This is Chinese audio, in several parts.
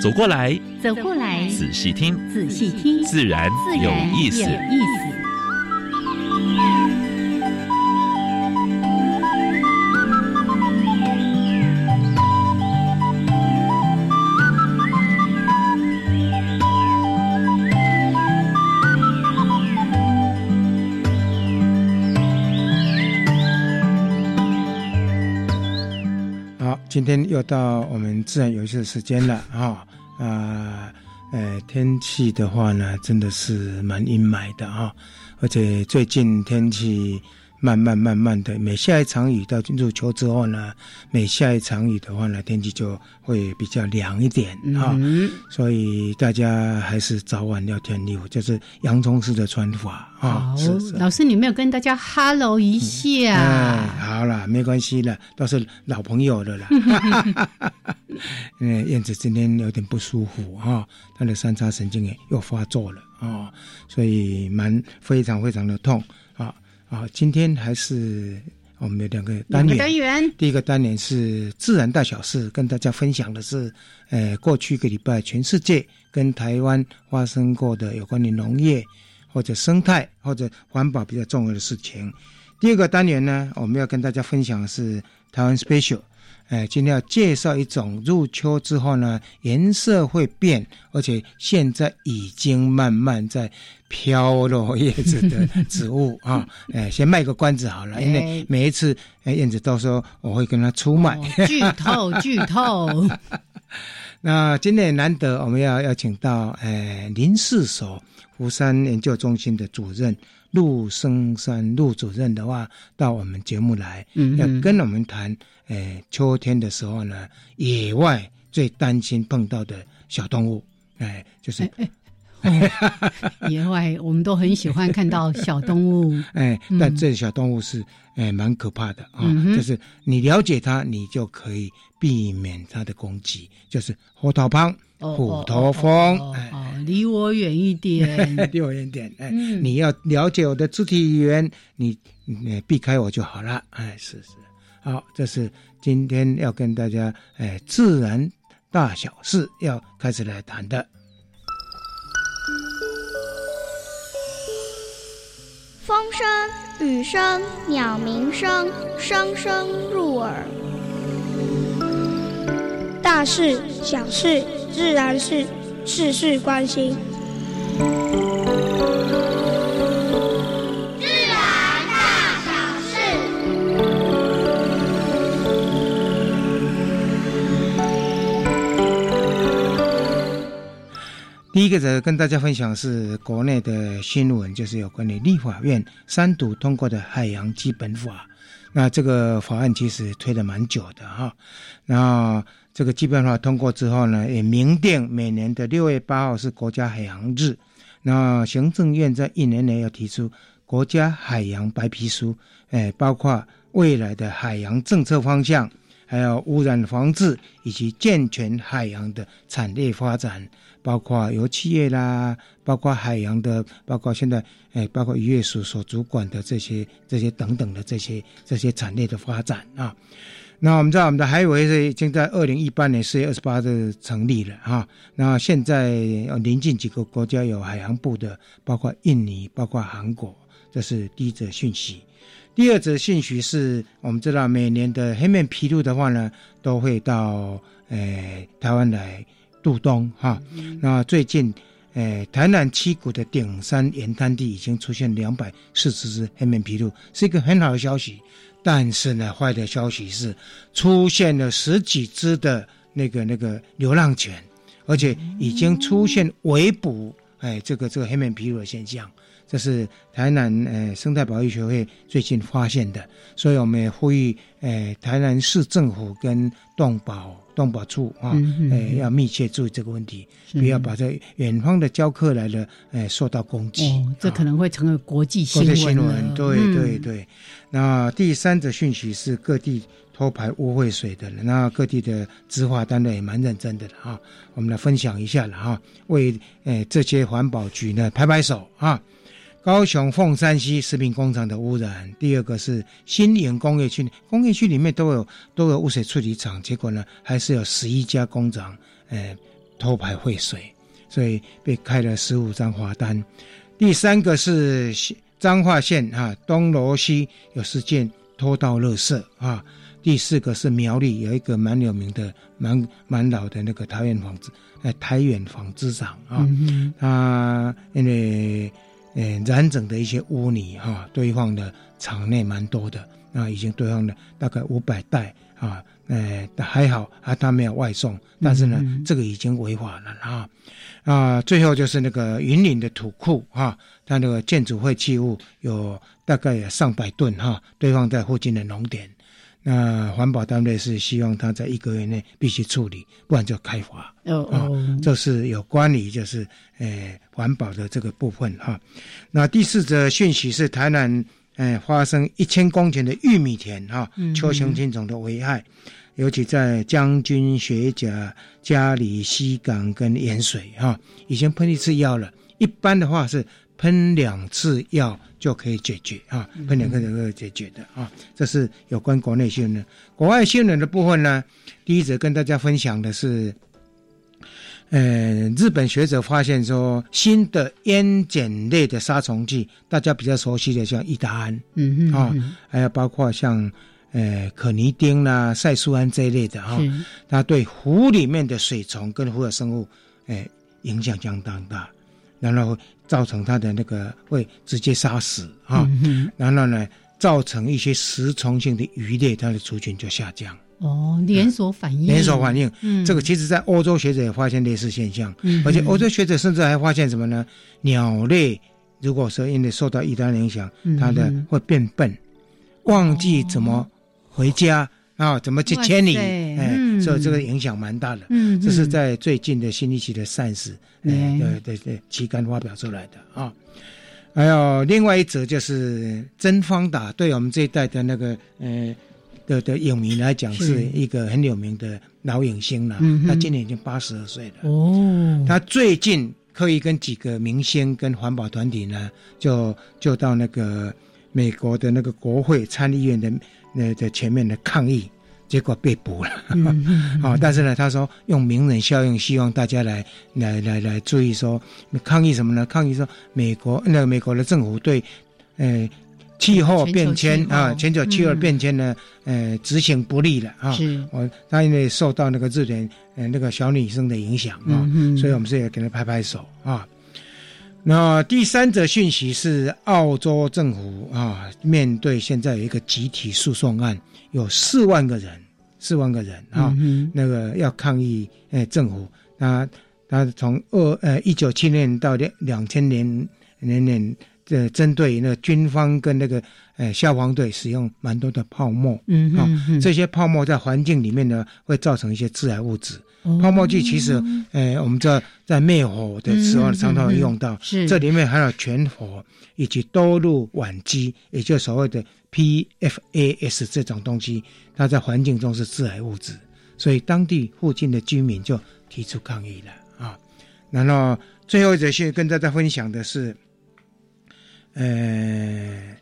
走过来，走过来，仔细听，仔细听，自然有意思。今天又到我们自然游戏的时间了啊啊，呃，天气的话呢，真的是蛮阴霾的啊，而且最近天气。慢慢慢慢的，每下一场雨到进入秋之后呢，每下一场雨的话呢，天气就会比较凉一点啊。所以大家还是早晚要添衣服，就是洋葱式的穿法啊。好，老师，你没有跟大家 hello 一下？哎，好了，没关系了，都是老朋友了啦。因 为燕子今天有点不舒服哈，她的三叉神经也又发作了啊，所以蛮非常非常的痛。啊，今天还是我们有两个单元。单元第一个单元是自然大小事，跟大家分享的是，呃，过去一个礼拜全世界跟台湾发生过的有关于农业或者生态或者环保比较重要的事情。第二个单元呢，我们要跟大家分享的是台湾 special。哎，今天要介绍一种入秋之后呢，颜色会变，而且现在已经慢慢在飘落叶子的植物 啊。哎，先卖个关子好了，因为每一次哎燕子都说我会跟他出卖。剧透，剧透。那今天难得我们要邀请到哎林世守湖山研究中心的主任陆生山陆主任的话，到我们节目来，要跟我们谈。诶，秋天的时候呢，野外最担心碰到的小动物，哎，就是，野外我们都很喜欢看到小动物，哎，但这小动物是诶蛮可怕的啊，就是你了解它，你就可以避免它的攻击，就是猴头胖、虎头蜂，哦，离我远一点，离我远一点，哎，你要了解我的肢体语言，你你避开我就好了，哎，是是。好，这是今天要跟大家哎，自然大小事要开始来谈的。风声、雨声、鸟鸣声，声声入耳。大事、小事、自然是，事事关心。自然大小事第一个则跟大家分享是国内的新闻，就是有关于立法院三读通过的海洋基本法。那这个法案其实推了蛮久的哈。然后这个基本法通过之后呢，也明定每年的六月八号是国家海洋日。那行政院在一年内要提出国家海洋白皮书，哎，包括未来的海洋政策方向，还有污染防治以及健全海洋的产业发展。包括油企业啦，包括海洋的，包括现在，哎，包括渔业署所主管的这些、这些等等的这些、这些产业的发展啊。那我们知道，我们的海委是已经在二零一八年四月二十八日成立了哈。那现在临近几个国家有海洋部的，包括印尼，包括韩国，这是第一则讯息。第二则讯息是我们知道，每年的黑面琵鹭的话呢，都会到诶台湾来。渡冬哈，那最近，诶，台南七股的顶山岩滩地已经出现两百四十只黑面琵鹭，是一个很好的消息。但是呢，坏的消息是出现了十几只的那个那个流浪犬，而且已经出现围捕，哎，这个这个黑面琵鹭的现象。这是台南呃生态保育学会最近发现的，所以我们也呼吁呃台南市政府跟动保动保处啊，嗯呃要密切注意这个问题，不要把这远方的教客来了，呃受到攻击。哦，这可能会成为国际国新闻际新闻，了对嗯对对。那第三则讯息是各地偷排污秽水的人，那各地的执法单位也蛮认真的了哈。我们来分享一下了哈，为呃这些环保局呢拍拍手啊。高雄凤山西食品工厂的污染，第二个是新营工业区，工业区里面都有都有污水处理厂，结果呢还是有十一家工厂呃偷排废水，所以被开了十五张罚单。第三个是彰化县啊东罗西有事件偷盗垃圾啊。第四个是苗栗有一个蛮有名的、蛮蛮老的那个台远纺织，呃，台远纺织厂啊，嗯它因为呃染整的一些污泥哈、堆放的场内蛮多的，那已经堆放了大概五百袋啊，呃还好啊，它没有外送，但是呢，嗯这个已经违法了啊啊，最后就是那个云岭的土库哈、它那个建筑废弃物有大概有上百吨哈、堆放在附近的农田。那环保单位是希望他在一个月内必须处理，不然就开罚。哦哦，这是有关于就是诶环保的这个部分哈。那第四则讯息是台南呃发生一千公顷的玉米田哈嗯秋雄菌种的危害，尤其在将军、学甲、嘉里、西港跟盐水哈，已经喷一次药了。一般的话是喷两次药就可以解决啊，喷两次就可以解决的啊。这是有关国内新闻。国外新闻的部分呢，第一则跟大家分享的是。呃，日本学者发现说，新的烟碱类的杀虫剂，大家比较熟悉的像伊达胺，嗯嗯啊嗯还有包括像呃可尼丁啦、赛苏胺这一类的哈、是它对湖里面的水虫跟湖的生物，呃，影响相当大，然后造成它的那个会直接杀死啊，然后呢，造成一些食虫性的鱼类，它的族群就下降，哦，连锁反应，连锁反应。嗯，这个其实在欧洲学者也发现类似现象，嗯而且欧洲学者甚至还发现什么呢？鸟类如果说因为受到异端影响，嗯它的会变笨，忘记怎么回家啊，怎么去千里，哎，嗯所以这个影响蛮大的。嗯，这是嗯在最近的新一期的《Science》呃嗯对对对期刊发表出来的啊。还有另外一则就是曾方达，对我们这一代的那个呃的的影迷来讲，是是一个很有名的老影星了。嗯他今年已经八十二岁了。哦，他最近刻意跟几个明星跟环保团体呢，就就到那个美国的那个国会参议院的那的前面的抗议，结果被捕了。嗯嗯啊、但是呢，他说用名人效应，希望大家来来来来注意说抗议什么呢？抗议说美国那个美国的政府对呃气候变迁啊，全球气候嗯变迁呢，呃执行不利了啊。是，我，他因为受到那个日本呃那个小女生的影响啊，嗯所以我们是也给他拍拍手啊。那第三则讯息是澳洲政府啊，面对现在有一个集体诉讼案，有四万个人，四万个人啊，嗯那个要抗议呃政府，那他从二呃一九七年到两两千年年年呃针对那个军方跟那个呃消防队使用蛮多的泡沫，嗯啊嗯嗯，这些泡沫在环境里面呢会造成一些致癌物质。哦泡沫剂其实，呃，我们知道在灭火的时候常常会用到，是这里面还有全火以及多氯烷基，也就是所谓的 PFAS 这种东西，它在环境中是致癌物质，所以当地附近的居民就提出抗议了啊。然后最后一则是跟大家分享的是，呃，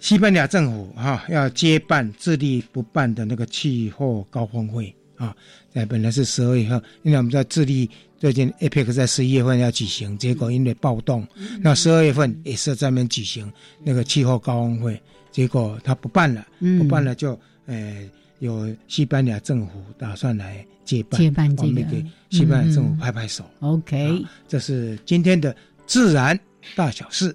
西班牙政府哈、要接办自立不办的那个气候高峰会啊，在本来是十二月份，因为我们在智利最近 APEC 在十一月份要举行，结果因为暴动，那十二月份也是在那边举行那个气候高峰会，结果他不办了，嗯不办了就呃有西班牙政府打算来接办，接办这个我们给西班牙政府嗯拍拍手。，OK，啊这是今天的自然大小事。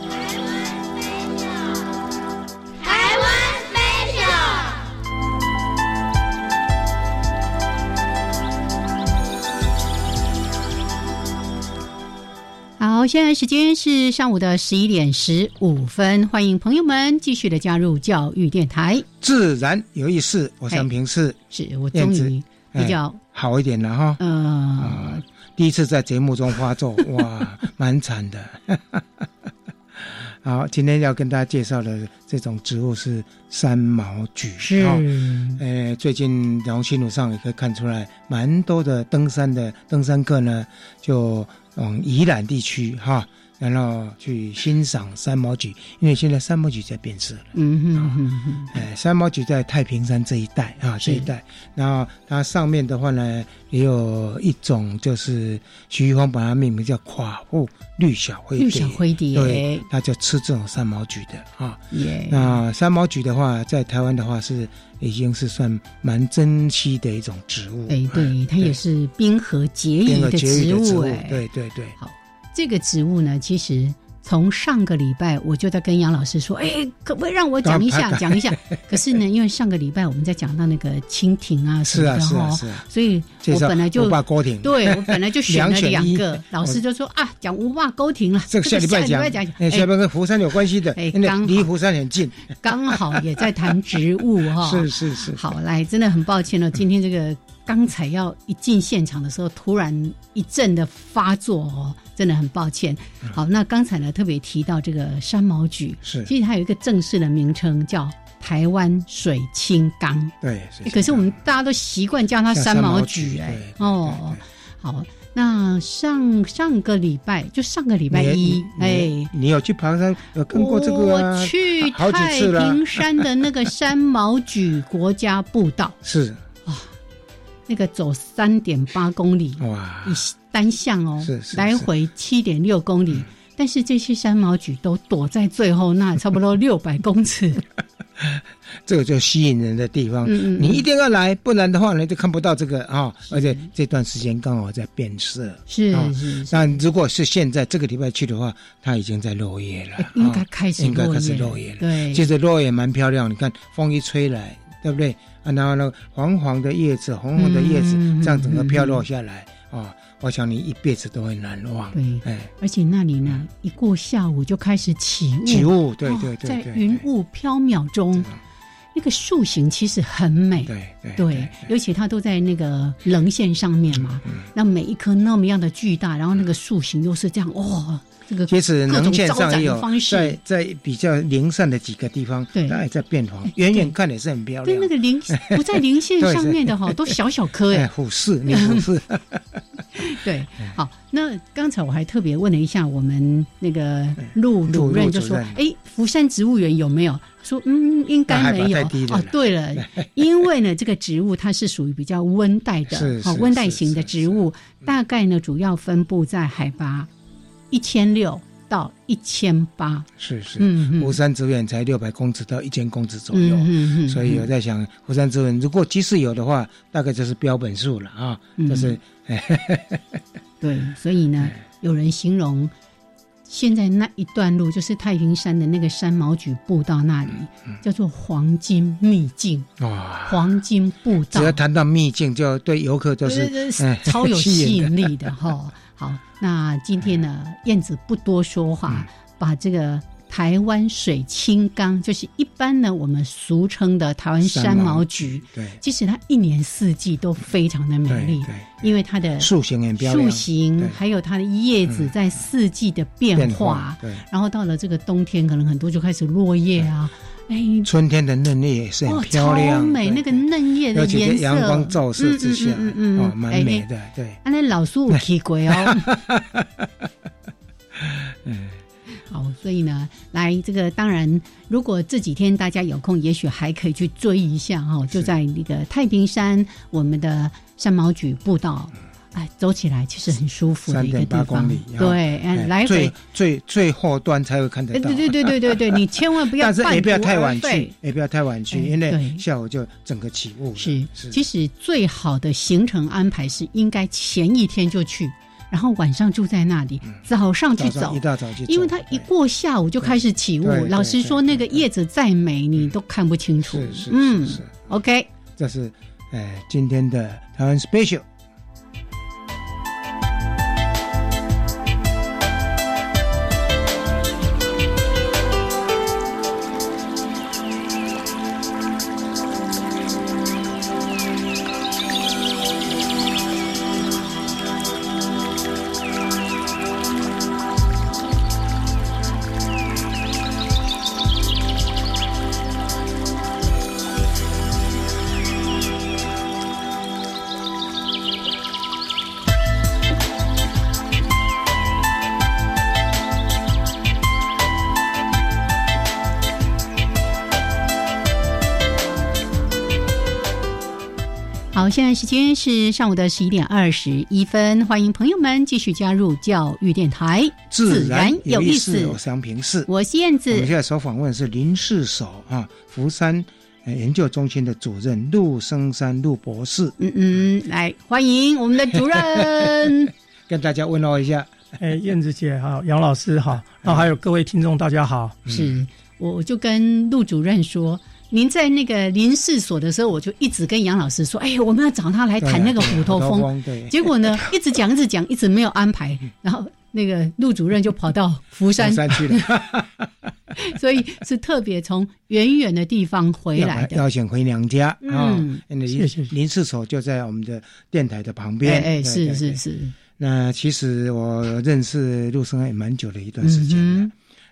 好，现在时间是上午的十一点十五分，欢迎朋友们继续的加入教育电台。自然有意思，我想平是是我终于比较好一点了哈。呃，第一次在节目中发作，哇，蛮惨的。好，今天要跟大家介绍的这种植物是三毛榉，是，呃，最近从新路上也可以看出来，蛮多的登山的登山客呢，就往宜兰地区哈。然后去欣赏三毛榉，因为现在三毛榉在变色了。嗯哼嗯嗯，哎，三毛榉在太平山这一带啊，这一带。然后它上面的话呢，也有一种就是徐玉芳把它命名叫夸父绿小灰蝶。绿小灰蝶，对，它就吃这种三毛榉的啊。耶。那三毛榉的话，在台湾的话是已经是算蛮珍稀的一种植物。哎，对，它也是冰河结雨的植物。哎，对对对。好。这个植物呢，其实从上个礼拜我就在跟杨老师说，哎，可不可以让我讲一下，讲一下？可是呢，因为上个礼拜我们在讲到那个蜻蜓啊什么的哈，所以我本来就对我本来就选了两个，老师就说啊，讲无霸沟亭了，这个下礼拜讲，哎，下礼拜跟福山有关系的，哎，离福山很近，刚好也在谈植物哈，是是是，好来，真的很抱歉了，今天这个。刚才要一进现场的时候，突然一阵的发作哦，真的很抱歉。好，那刚才呢特别提到这个山毛榉，是其实它有一个正式的名称叫台湾水青冈。对，可是我们大家都习惯叫它山毛榉哎。哦，好，那上上个礼拜就上个礼拜一，哎，你有去爬山有看过这个？我去太平山的那个山毛榉国家步道 是。那个走三点八公里，哇，单向哦，是是，来回七点六公里，但是这些山毛榉都躲在最后那 差不多六百公尺，这个就吸引人的地方，你一定要来，不然的话呢就看不到这个啊，而且这段时间刚好在变色，是是，那如果是现在这个礼拜去的话，它已经在落叶了，应该开始应该开始落叶了，对，其实落叶蛮漂亮，你看风一吹来，对不对？啊，然后那个黄黄的叶子，红红的叶子，这样整个飘落下来啊，我想你一辈子都会难忘。对，哎，而且那里呢，一过下午就开始起雾，起雾，对对对，在云雾飘渺中，那个树形其实很美，对对，尤其它都在那个棱线上面嘛，那每一棵那么样的巨大，然后那个树形又是这样，哇。其实能见上也有在在比较零散的几个地方，对，还在变黄，远远看也是很漂亮。对，那个零 不在零线上面的哈，都小小颗哎，虎视，你虎视。对，好，那刚才我还特别问了一下我们那个陆主任，就说：“哎，福山植物园有没有？”说：“嗯，应该没有。”哦，对了，因为呢，这个植物它是属于比较温带的，好温带型的植物，大概呢主要分布在海拔。一千六到一千八，是是，嗯湖山植物园才六百公尺到一千公尺左右，嗯嗯所以我在想，湖山植物园如果即使有的话，大概就是标本数了啊，就是，对，所以呢，有人形容现在那一段路就是太平山的那个山毛榉步道那里，叫做黄金秘境哇，黄金步道，只要谈到秘境，就对游客就是超有 吸引力的哈。好，那今天呢，燕子不多说话，把这个台湾水青冈，就是一般呢我们俗称的台湾山毛菊，对，其实它一年四季都非常的美丽，对，因为它的树形很漂亮，树形还有它的叶子在四季的变化，对，然后到了这个冬天，可能很多就开始落叶啊。哎，春天的嫩叶也是很漂亮，美那个嫩叶的颜色，阳光照射之下，嗯嗯哦，蛮美的。对，那老树奇怪哦。嗯，好，所以呢，来这个当然，如果这几天大家有空，也许还可以去追一下哈，就在那个太平山我们的山毛榉步道。哎，走起来其实很舒服的一个地方。对，来最最最后端才会看得到。对对对对对对，你千万不要，但是也不要太晚去，也不要太晚去，因为下午就整个起雾。是，其实最好的行程安排是应该前一天就去。然后晚上住在那里，早上去走，一大早就，因为它一过下午就开始起雾。老实说，那个叶子再美，你都看不清楚。是是嗯，OK，这是呃今天的台湾 special。现在时间是上午的十一点二十一分，欢迎朋友们继续加入教育电台，自然有意思。我是杨平四，我是燕子。我们现在所访问是林世守啊，福山研究中心的主任陆生山陆博士。嗯嗯，来欢迎我们的主任，跟大家问候一下。哎，燕子姐好，杨老师好，然后还有各位听众大家好。是，我就跟陆主任说。您在那个林试所的时候，我就一直跟杨老师说：“哎呀，我们要找他来谈那个虎头蜂。”结果呢，一直讲，一直讲，一直没有安排。然后那个陆主任就跑到福山去了，所以是特别从远远的地方回来的，要想回娘家啊。林林试所就在我们的电台的旁边。哎，是是是。那其实我认识陆生也蛮久的一段时间了。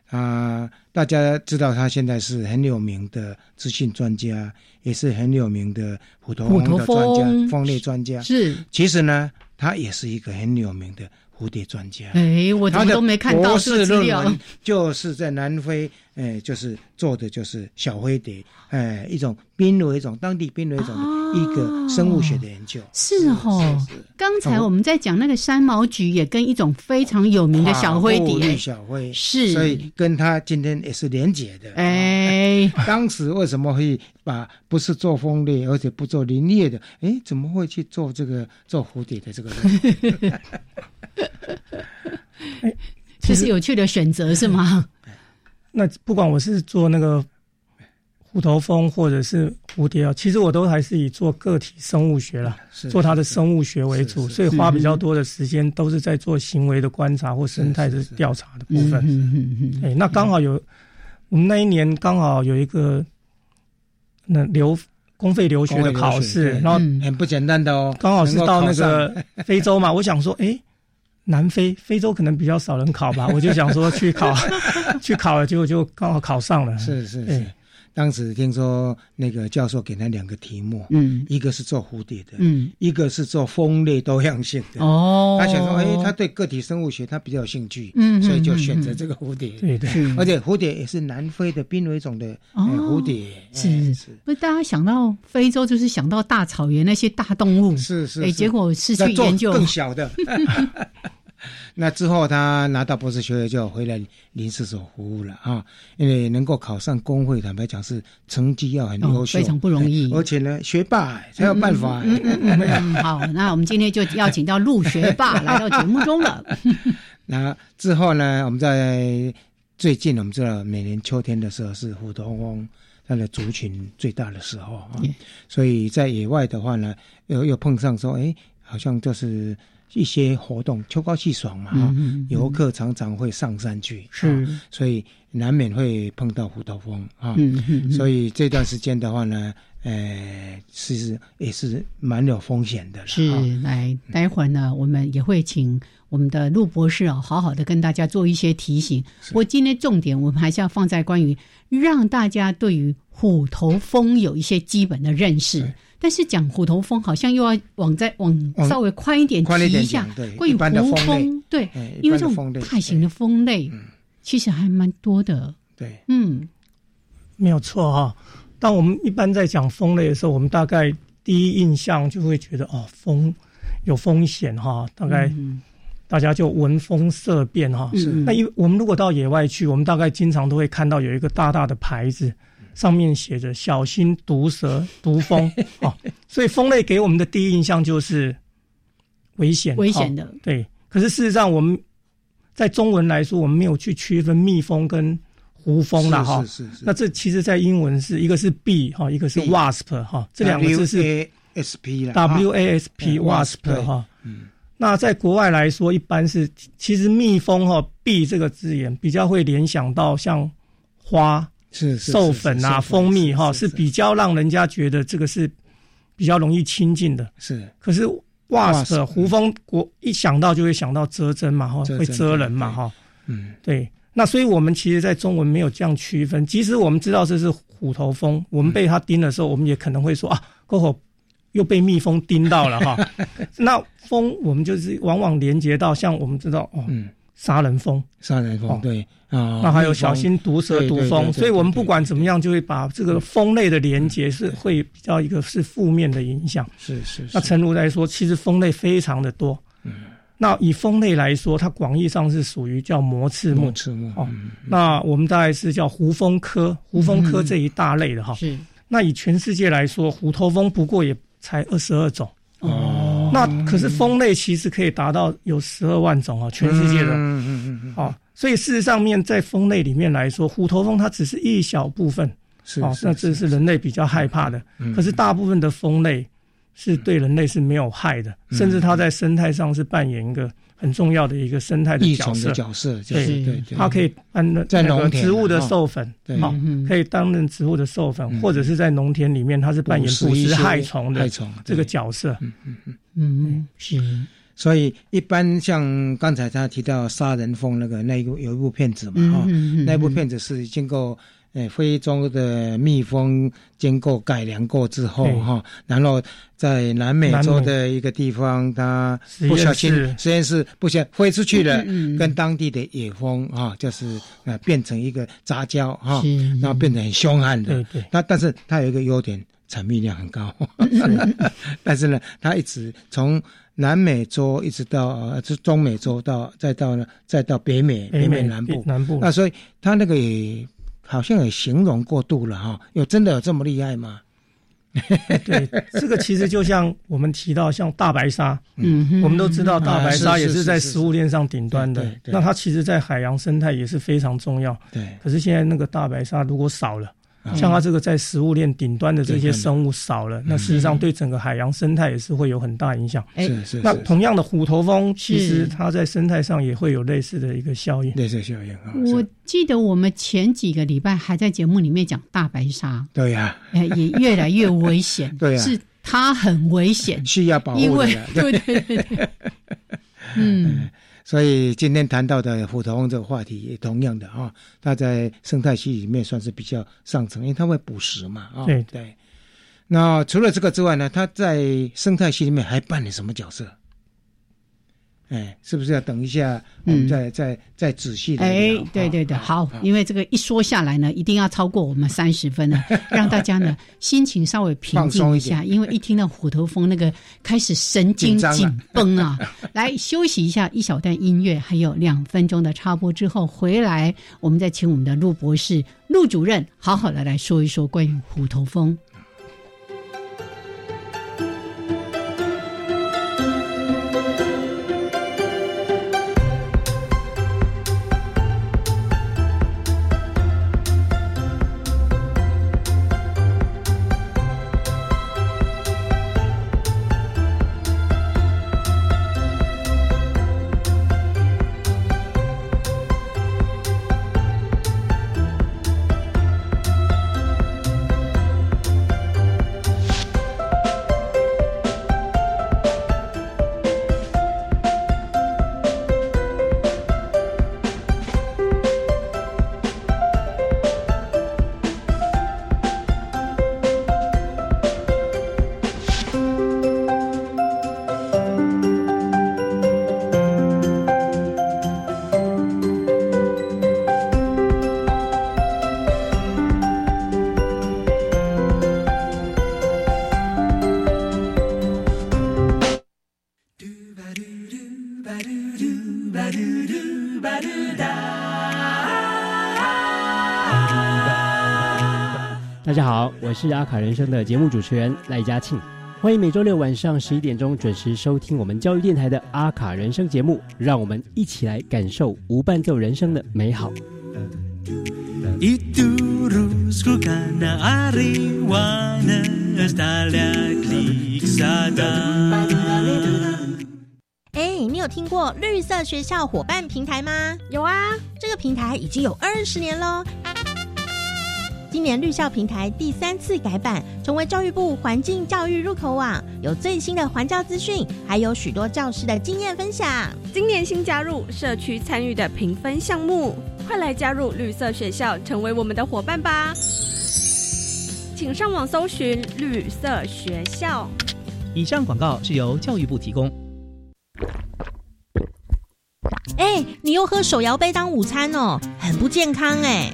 啊，大家知道他现在是很有名的资讯专家，也是很有名的普通蜂的专家、风类专家。是，其实呢，他也是一个很有名的。蝴蝶专家，哎，我怎么都没看到博士论文，就是在南非，哎，就是做的就是小灰蝶，哎，一种濒危种，当地濒危种的一个生物学的研究。是哦，刚才我们在讲那个山毛菊，也跟一种非常有名的小灰蝶，小灰是，所以跟他今天也是连结的。哎，当时为什么会把不是做蜂猎，而且不做林业的？哎，怎么会去做这个做蝴蝶的这个？这是有趣的选择是吗？那不管我是做那个虎头蜂或者是蝴蝶啊，其实我都还是以做个体生物学了，做它的生物学为主，所以花比较多的时间都是在做行为的观察或生态的调查的部分。嗯嗯嗯。哎，那刚好有我们那一年刚好有一个那留公费留学的考试，然后很不简单的哦，刚好是到那个非洲嘛，我想说，哎。南非、非洲可能比较少人考吧，我就想说去考，去考了，结果就刚好考上了。是是是，当时听说那个教授给他两个题目，嗯，一个是做蝴蝶的，嗯，一个是做蜂类多样性的。哦，他想说，哎，他对个体生物学他比较有兴趣，嗯，所以就选择这个蝴蝶。对对，而且蝴蝶也是南非的濒危种的蝴蝶。是是，不是大家想到非洲就是想到大草原那些大动物，是是，哎，结果是去研究更小的。那之后，他拿到博士学位就回来临时所服务了啊！因为能够考上工会，坦白讲是成绩要很优秀，非常不容易。而且呢，学霸才有办法。好，那我们今天就邀请到陆学霸来到节目中了。那之后呢，我们在最近，我们知道每年秋天的时候是虎头蜂它的族群最大的时候啊，所以在野外的话呢，又又碰上说，哎，好像就是。一些活动，秋高气爽嘛，哈，游客常常会上山去，是，所以难免会碰到虎头蜂啊，所以这段时间的话呢，呃，其实也是蛮有风险的。是，来，待会儿呢，我们也会请我们的陆博士啊，好好的跟大家做一些提醒。我今天重点，我们还是要放在关于让大家对于虎头蜂有一些基本的认识。但是讲虎头蜂好像又要往再往稍微宽一点提一下，关于胡蜂，对，因为这种大型的蜂类，其实还蛮多的。对，嗯，没有错哈。当我们一般在讲蜂类的时候，我们大概第一印象就会觉得哦，蜂有风险哈，大概大家就闻风色变哈。是，那因为我们如果到野外去，我们大概经常都会看到有一个大大的牌子，上面写着“小心毒蛇、毒蜂”哦，所以蜂类给我们的第一印象就是危险，危险的。对，可是事实上我们在中文来说，我们没有去区分蜜蜂跟胡蜂了哈。是是是。那这其实在英文是一个是 bee 哈，一个是 wasp 哈，这两个字是。wasp 了。wasp wasp 哈，嗯，那在国外来说，一般是其实蜜蜂哈，b 这个字眼比较会联想到像花是授粉啊，蜂蜜哈，是比较让人家觉得这个是比较容易亲近的。是，可是 wasp 胡蜂国一想到就会想到遮针嘛哈，会遮人嘛哈，嗯，对。那所以我们其实，在中文没有这样区分，即使我们知道这是虎头蜂，我们被它叮的时候，我们也可能会说啊，过后。又被蜜蜂叮到了哈，那蜂我们就是往往连接到像我们知道哦，杀人蜂，杀人蜂对啊，那还有小心毒蛇毒蜂，所以我们不管怎么样，就会把这个蜂类的连接是会比较一个是负面的影响。是是。那陈如来说，其实蜂类非常的多。嗯。那以蜂类来说，它广义上是属于叫膜翅目。翅目哦。那我们大概是叫胡蜂科，胡蜂科这一大类的哈。是。那以全世界来说，虎头蜂不过也。才二十二种哦，那可是蜂类其实可以达到有十二万种哦，全世界的，嗯嗯嗯嗯，哦，所以事实上面在蜂类里面来说，虎头蜂它只是一小部分，是哦，那这是人类比较害怕的，可是大部分的蜂类是对人类是没有害的，甚至它在生态上是扮演一个。很重要的一个生态的角色，角色对对，它可以担任在那个植物的授粉，好，可以担任植物的授粉，或者是在农田里面，它是扮演捕食害虫的这个角色。嗯嗯嗯。嗯，是。所以一般像刚才他提到杀人蜂那个那一部有一部片子嘛，哈，那部片子是经过。哎，非洲的蜜蜂经过改良过之后，哈，然后在南美洲的一个地方，它不小心实验室不小飞出去了，跟当地的野蜂啊，就是呃变成一个杂交哈，然后变成很凶悍的。那但是它有一个优点，产蜜量很高。但是呢，它一直从南美洲一直到呃，是中美洲到再到呢，再到北美北美南部南部。那所以它那个也。好像也形容过度了哈，有真的有这么厉害吗？对，这个其实就像我们提到像大白鲨，嗯，我们都知道大白鲨也是在食物链上顶端的，那它其实，在海洋生态也是非常重要。对，可是现在那个大白鲨如果少了。像它这个在食物链顶端的这些生物少了，那事实上对整个海洋生态也是会有很大影响。是是。那同样的虎头蜂，其实它在生态上也会有类似的一个效应。类似效应啊！我记得我们前几个礼拜还在节目里面讲大白鲨。对呀。哎，也越来越危险。对呀。是它很危险，需要保护因为对对对。嗯。所以今天谈到的虎头蜂这个话题也同样的啊，它在生态系里面算是比较上层，因为它会捕食嘛啊。对对。那除了这个之外呢，它在生态系里面还扮演什么角色？哎，是不是要等一下，我们再再再仔细的？哎，对对对，好，因为这个一说下来呢，一定要超过我们三十分了，让大家呢心情稍微平静一下，因为一听到虎头蜂那个开始神经紧绷啊，来休息一下，一小段音乐，还有两分钟的插播之后回来，我们再请我们的陆博士、陆主任好好的来说一说关于虎头蜂。我是阿卡人生的节目主持人赖嘉庆，欢迎每周六晚上十一点钟准时收听我们教育电台的阿卡人生节目，让我们一起来感受无伴奏人生的美好。哎，你有听过绿色学校伙伴平台吗？有啊，这个平台已经有二十年喽。今年绿校平台第三次改版，成为教育部环境教育入口网，有最新的环教资讯，还有许多教师的经验分享。今年新加入社区参与的评分项目，快来加入绿色学校，成为我们的伙伴吧！请上网搜寻绿色学校。以上广告是由教育部提供。哎，你又喝手摇杯当午餐哦，很不健康哎。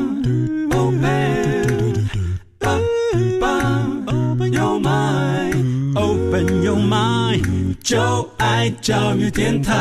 就爱教育电台。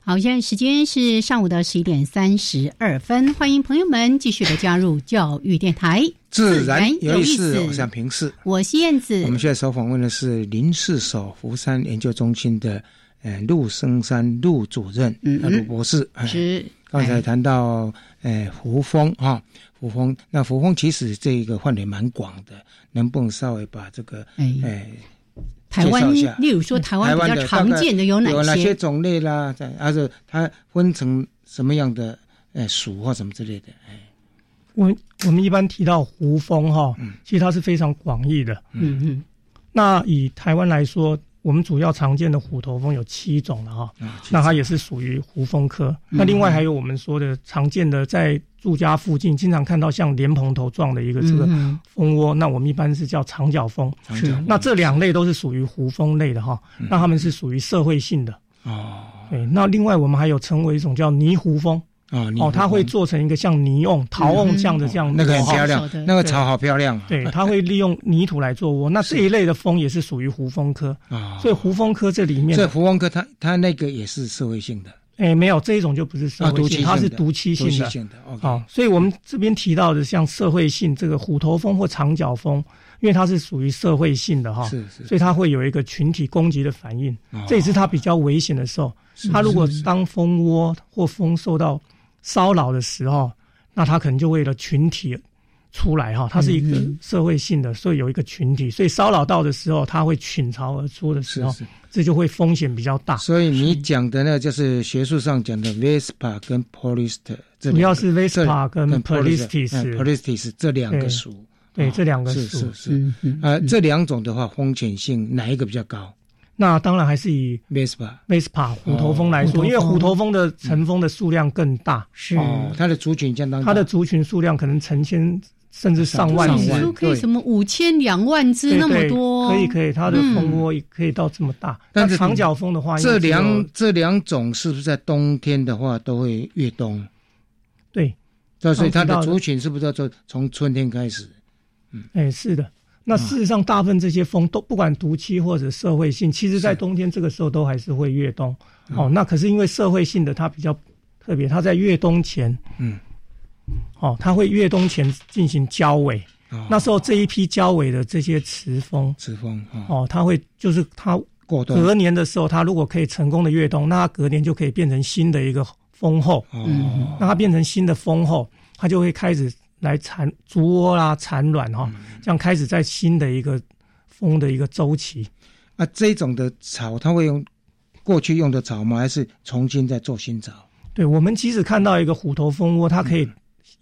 好，现在时间是上午的十一点三十二分，欢迎朋友们继续的加入教育电台。自然有意思，我想平视，我是燕子。我们现在所访问的是林氏守福山研究中心的呃陆生山陆主任，嗯，陆博士。是，刚才谈到呃胡风哈。胡风，那胡风其实这一个范围蛮广的，能不能稍微把这个哎，台湾，例如说台湾比较常见的有哪些？有哪些种类啦？在，而且它分成什么样的呃属或什么之类的？哎，我我们一般提到胡蜂哈，其实它是非常广义的。嗯嗯，那以台湾来说。我们主要常见的虎头蜂有七种了哈，那它也是属于胡蜂科。那另外还有我们说的常见的，在住家附近经常看到像莲蓬头状的一个这个蜂窝，那我们一般是叫长角蜂。是，那这两类都是属于胡蜂类的哈。那它们是属于社会性的。哦，对。那另外我们还有成为一种叫泥胡蜂。啊，哦，它会做成一个像泥瓮、陶瓮这样的这样，那个很漂亮，那个草好漂亮。对，它会利用泥土来做窝。那这一类的蜂也是属于胡蜂科啊，所以胡蜂科这里面，这胡蜂科它它那个也是社会性的。哎，没有这一种就不是社会性，它是毒气性的。哦，所以我们这边提到的像社会性这个虎头蜂或长角蜂，因为它是属于社会性的哈，是是，所以它会有一个群体攻击的反应，这也是它比较危险的时候。它如果当蜂窝或蜂受到骚扰的时候，那他可能就为了群体出来哈，它是一个社会性的，所以有一个群体，所以骚扰到的时候，他会倾巢而出的时候，这就会风险比较大。所以你讲的呢，就是学术上讲的 Vespa 跟 Polist，主要是 Vespa 跟 Polistis，Polistis 这两个属，对这两个属。是是呃这两种的话，风险性哪一个比较高？那当然还是以 Vespa Vespa 虎头蜂来说，因为虎头蜂的成蜂的数量更大，是。哦，它的族群相当，它的族群数量可能成千甚至上万只，可以什么五千两万只那么多，可以可以，它的蜂窝也可以到这么大。但是长角蜂的话，这两这两种是不是在冬天的话都会越冬？对，所以它的族群是不是要从从春天开始？嗯，哎，是的。那事实上，大部分这些蜂都不管毒期或者社会性，其实在冬天这个时候都还是会越冬。哦，那可是因为社会性的它比较特别，它在越冬前，嗯，哦，它会越冬前进行交尾。那时候这一批交尾的这些雌蜂，雌蜂，哦，它会就是它过冬。隔年的时候，它如果可以成功的越冬，那它隔年就可以变成新的一个蜂后。哦，那它变成新的蜂后，它就会开始来产筑窝啦、产卵哈，这样开始在新的一个蜂的一个周期。啊，这种的草，它会用过去用的草吗？还是重新再做新草？对，我们即使看到一个虎头蜂窝，它可以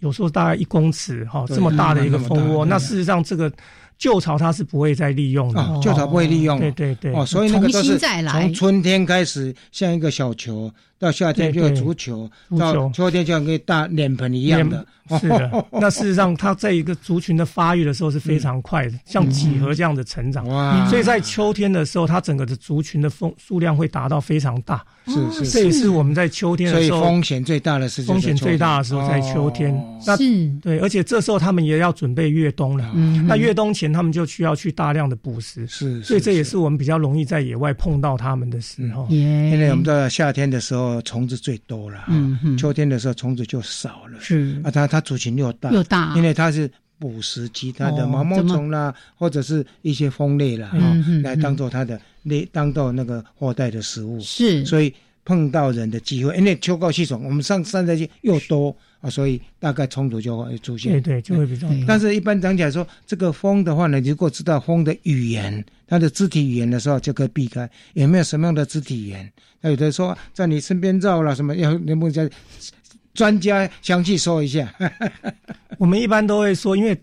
有时候大概一公尺哈，这么大的一个蜂窝，那事实上这个。旧巢它是不会再利用的，旧巢不会利用，对对对，哦，所以那个都是从春天开始像一个小球，到夏天就足球，到秋天就像个大脸盆一样的。是的，那事实上它在一个族群的发育的时候是非常快的，像几何这样的成长。哇！所以在秋天的时候，它整个的族群的风数量会达到非常大。是是，这也是我们在秋天的时候风险最大的时风险最大的时候在秋天。那对，而且这时候他们也要准备越冬了。嗯，那越冬前他们就需要去大量的捕食。是，所以这也是我们比较容易在野外碰到他们的时候。因为我们在夏天的时候虫子最多了，嗯，秋天的时候虫子就少了。是。啊，它它族群又大又大，因为它是捕食其他的毛毛虫啦，或者是一些蜂类啦，哈，来当做它的那，当做那个后代的食物。是，所以碰到人的机会，因为秋高气爽，我们上山在去又多啊，所以大概冲突就会出现。对对，就会比较。但是，一般讲起来说，这个风的话呢，如果知道风的语言，它的肢体语言的时候，就可以避开。有没有什么样的肢体语言？那有的说在你身边绕了什么，要能不能在？专家详细说一下。我们一般都会说，因为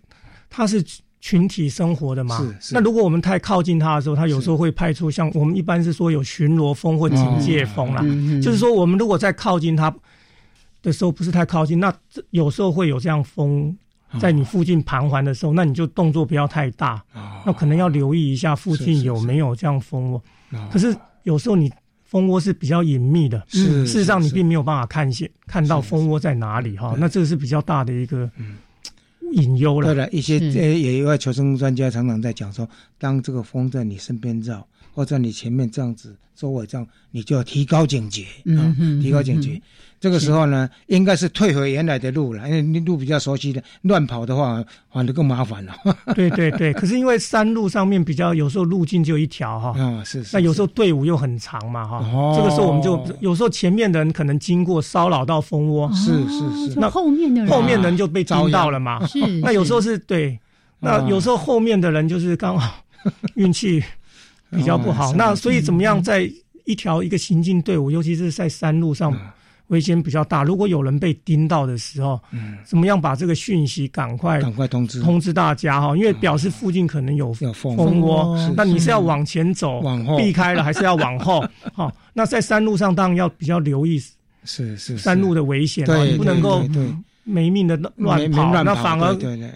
它是群体生活的嘛。是是。那如果我们太靠近它的时候，它有时候会派出像我们一般是说有巡逻风或警戒风啦。就是说，我们如果在靠近它的时候，不是太靠近，那有时候会有这样风在你附近盘桓的时候，那你就动作不要太大。那可能要留意一下附近有没有这样蜂窝。可是有时候你。蜂窝是比较隐秘的，事实上你并没有办法看见看到蜂窝在哪里哈，那这个是比较大的一个隐忧了。对了，一些呃，也有外求生专家常常在讲说，当这个风在你身边绕，或在你前面这样子周围这样，你就要提高警觉啊，提高警觉。这个时候呢，应该是退回原来的路了，因为路比较熟悉的，乱跑的话反而更麻烦了。对对对，可是因为山路上面比较有时候路径就一条哈，啊是是，那有时候队伍又很长嘛哈，这个时候我们就有时候前面的人可能经过骚扰到蜂窝，是是是，那后面的人。后面人就被惊到了嘛，是，那有时候是对，那有时候后面的人就是刚好 运气比较不好，那所以怎么样在一条一个行进队伍，尤其是在山路上。危险比较大，如果有人被盯到的时候，嗯，怎么样把这个讯息赶快赶快通知。通知大家哈？因为表示附近可能有蜂窝，那你是要往前走，往后。避开了，还是要往后？好，那在山路上当然要比较留意，是是山路的危险，你不能够没命的乱跑，那反而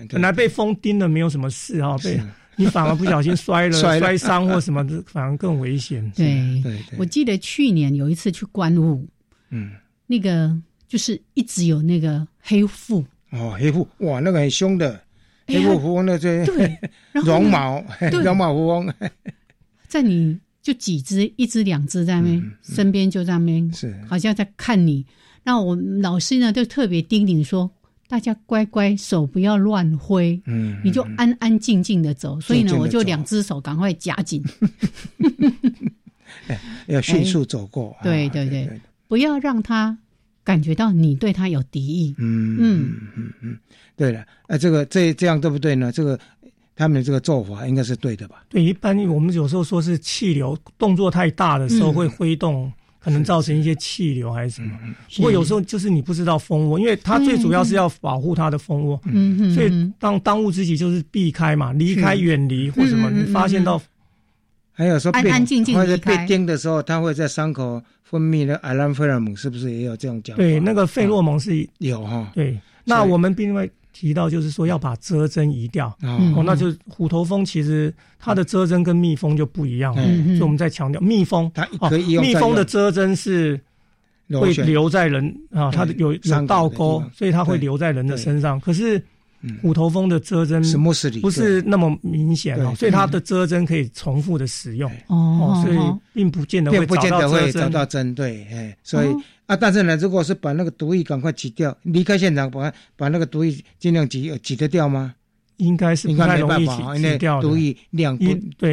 本来被蜂叮了没有什么事哈，被你反而不小心 摔了摔伤或什么，反而更危险。对对，我记得去年有一次去观雾，嗯。那个就是一直有那个黑腹。哦，黑腹哇，那个很凶的黑腹蝠翁那这 对，绒毛绒毛蝠翁，在你就几只一只两只在那边身边就在那边是。好像在看你，那我老师呢就特别叮咛说，大家乖乖手不要乱挥，嗯，你就安安静静的走，所以呢我就两只手赶快夹紧，要迅速走过，对对对。不要让他感觉到你对他有敌意。嗯嗯嗯嗯，对了，呃，这个这这样对不对呢？这个他们这个做法应该是对的吧？对，一般我们有时候说是气流动作太大的时候会挥动，可能造成一些气流还是什么。不过有时候就是你不知道蜂窝，因为它最主要是要保护它的蜂窝，嗯所以当当务之急就是避开嘛，离开、远离或什么。你发现到。还有说，安安静静或者被叮的时候，它会在伤口分泌的艾兰费洛蒙，是不是也有这种讲？对，那个费洛蒙是有哈。对，那我们另外提到就是说要把遮针移掉。哦，那就虎头蜂其实它的遮针跟蜜蜂就不一样了。所以我们在强调，蜜蜂它可以用。蜜蜂的遮针是会留在人啊，它的有有倒钩，所以它会留在人的身上。可是。虎头蜂的遮针不是那么明显哦，所以它的遮针可以重复的使用。哦，所以并不见得会找到针。对，哎，所以啊，但是呢，如果是把那个毒液赶快挤掉，离开现场，把把那个毒液尽量挤挤得掉吗？应该是应该没办法，因为毒液量不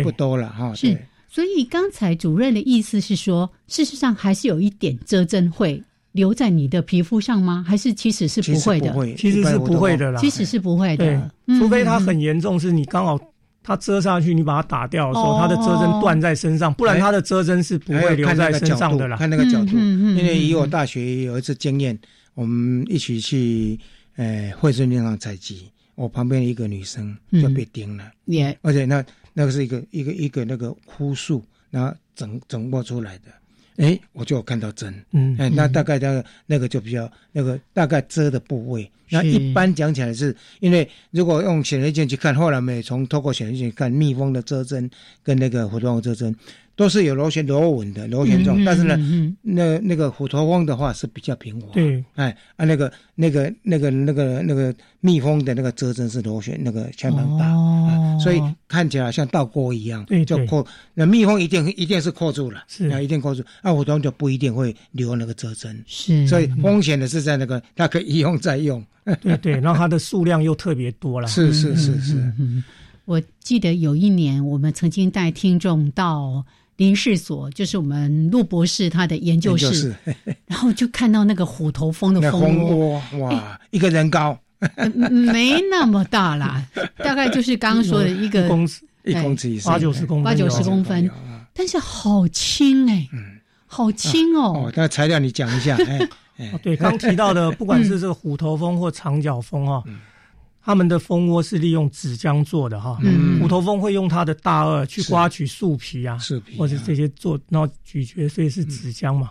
不多了哈。是，所以刚才主任的意思是说，事实上还是有一点遮针会留在你的皮肤上吗？还是其实是不会的？其实是不会的啦。其实是不会的，除非它很严重，是你刚好它遮上去，你把它打掉的时候，它的遮针断在身上，不然它的遮针是不会留在身上的啦。看那个角度，因为以我大学有一次经验，我们一起去呃惠顺电厂采集，我旁边一个女生就被叮了，也而且那那个是一个一个一个那个枯树。然后整整过出来的，哎，我就有看到针，嗯，哎，那大概那个那个就比较那个大概遮的部位，那一般讲起来是因为如果用显微镜去看，后来我们也从透过显微镜看蜜蜂的遮针跟那个蝴蝶的遮针。都是有螺旋螺纹的螺旋状，但是呢，那那个虎头蜂的话是比较平滑。对，哎，啊，那个那个那个那个那个蜜蜂的那个折针是螺旋，那个相当大，所以看起来像倒钩一样，对就扣。那蜜蜂一定一定是扣住了，是啊，一定扣住。啊，虎头就不一定会留那个折针，是。所以风险的是在那个它可以一用再用。对对，然后它的数量又特别多了。是是是是。我记得有一年，我们曾经带听众到。林氏所就是我们陆博士他的研究室，然后就看到那个虎头蜂的蜂窝，哇，一个人高，没那么大啦，大概就是刚刚说的一个公尺，一公尺以上，八九十公分，八九十公分，但是好轻哎，好轻哦。哦，那材料你讲一下，哎，对，刚提到的，不管是这个虎头蜂或长角蜂啊。他们的蜂窝是利用纸浆做的哈，虎头蜂会用它的大颚去刮取树皮啊，树皮或者这些做，然后咀嚼，所以是纸浆嘛。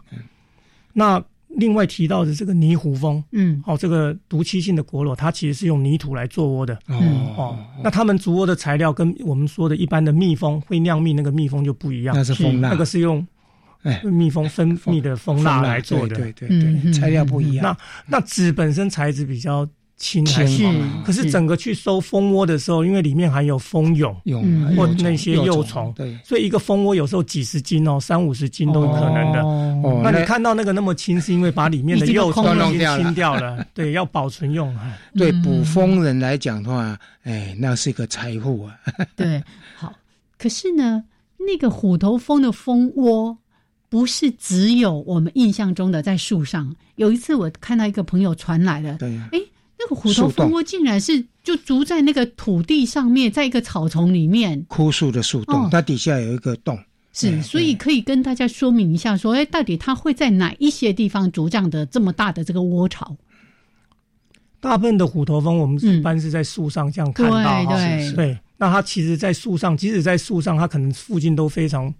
那另外提到的这个泥糊蜂，嗯，哦，这个毒气性的果裸，它其实是用泥土来做窝的。哦，那他们筑窝的材料跟我们说的一般的蜜蜂会酿蜜那个蜜蜂就不一样，那是蜂蜡，那个是用哎。蜜蜂分泌的蜂蜡来做的，对对对，材料不一样。那那纸本身材质比较。轻还是，可是整个去收蜂窝的时候，因为里面含有蜂蛹，或那些幼虫，对，所以一个蜂窝有时候几十斤哦，三五十斤都有可能的。哦，那你看到那个那么轻，是因为把里面的幼虫已经清掉了。对，要保存用。对捕蜂人来讲的话，哎，那是一个财富啊。对，好。可是呢，那个虎头蜂的蜂窝不是只有我们印象中的在树上。有一次我看到一个朋友传来的，对，哎。那个虎头蜂窝竟然是就筑在那个土地上面，在一个草丛里面，枯树的树洞，它底下有一个洞。是，所以可以跟大家说明一下，说，哎，到底它会在哪一些地方筑这样的这么大的这个窝巢？大部分的虎头蜂，我们一般是在树上这样看到，对对。那它其实，在树上，即使在树上，它可能附近都非常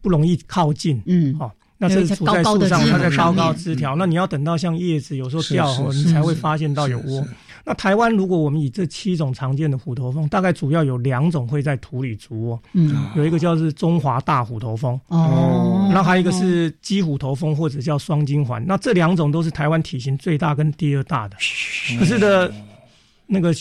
不容易靠近。嗯，好。那这是处在树上，它在高高枝条。那你要等到像叶子有时候掉，你才会发现到有窝。那台湾如果我们以这七种常见的虎头蜂，大概主要有两种会在土里筑窝。嗯，有一个叫是中华大虎头蜂。哦，那还有一个是鸡虎头蜂或者叫双金环。那这两种都是台湾体型最大跟第二大的。可是的，那个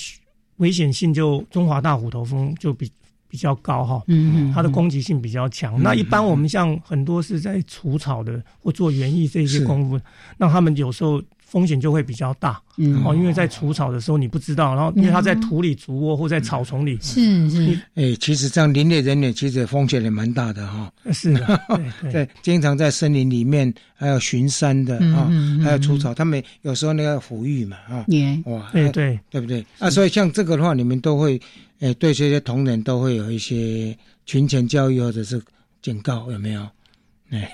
危险性就中华大虎头蜂就比。比较高哈，嗯嗯，它的攻击性比较强。那一般我们像很多是在除草的或做园艺这些功夫，那他们有时候风险就会比较大，嗯。哦，因为在除草的时候你不知道，然后因为它在土里筑窝或在草丛里，是是，哎，其实这样林业人员其实风险也蛮大的哈，是 的，对，经常在森林里面还有巡山的啊，还有除草，他们有时候那个抚育嘛啊，哇，对对。对不对？啊，所以像这个的话，你们都会。哎，对这些同仁都会有一些群前教育或者是警告，有没有？哎，